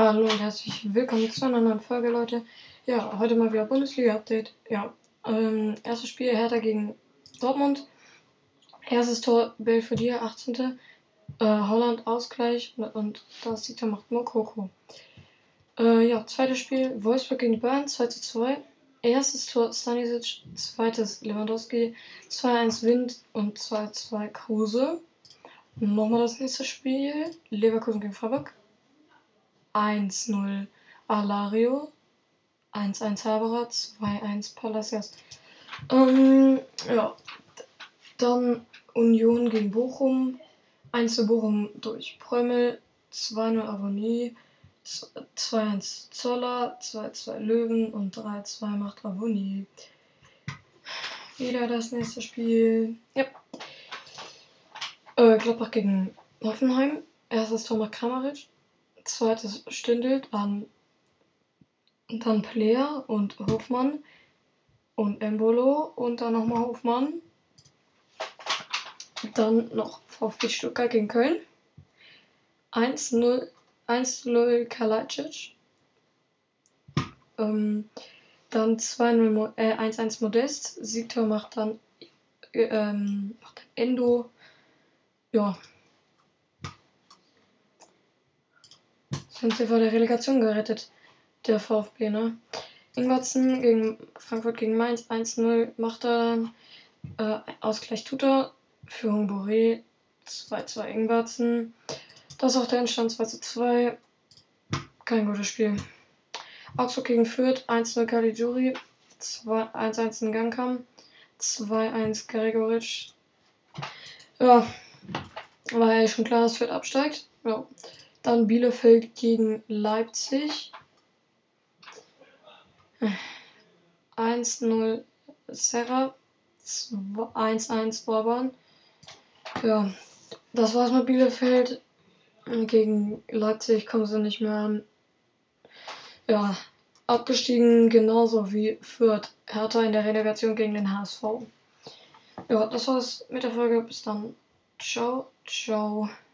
Hallo und herzlich willkommen zu einer neuen Folge, Leute. Ja, heute mal wieder Bundesliga-Update. Ja, ähm, erstes Spiel Hertha gegen Dortmund. Erstes Tor Belfodil, 18. Äh, Holland Ausgleich und, das Tor macht Mokoko. Äh, ja, zweites Spiel Wolfsburg gegen Bayern, 2 zu 2. Erstes Tor Stanisic, zweites Lewandowski, 2-1 Wind und 2-2 Kruse. Nochmal das nächste Spiel Leverkusen gegen Freiburg. 1-0 Alario, 1-1 Haberer, 2-1 Palacios. Ähm, ja, dann Union gegen Bochum, 1 Bochum durch Prömmel, 2-0 Avonie, 2-1 Zoller, 2-2 Löwen und 3-2 macht Avonie. Wieder das nächste Spiel. Ja. Äh, Gladbach gegen Hoffenheim. Erstes Tor macht Kramaric, zweites Stindl, dann, dann Player und Hofmann und Embolo und dann nochmal Hofmann. Dann noch VfB Stuttgart gegen Köln. 1-0 1-0 Kalajdzic. Ähm, dann 2-0 äh, 1-1 Modest. Siegtor macht dann ähm, macht Endo. Ja, Sind sie vor der Relegation gerettet, der VfB, ne? Ingwertsen gegen Frankfurt gegen Mainz 1-0 macht er dann. Äh, Ausgleich tut er. Führung Boré 2-2 Ingwertsen. Das ist auch der Endstand 2-2. Kein gutes Spiel. Augsburg gegen Fürth 1-0 Caligiuri. 1-1 in Gangkam. 2-1 Gregoric. Ja, war ja schon klar, dass Fürth absteigt. Ja. Dann Bielefeld gegen Leipzig. 1-0 Serra. 1-1 Orban. Ja, das war's mit Bielefeld. Gegen Leipzig kommen sie nicht mehr an. Ja, abgestiegen genauso wie Fürth. Hertha in der Relegation gegen den HSV. Ja, das war's mit der Folge. Bis dann. Ciao, ciao.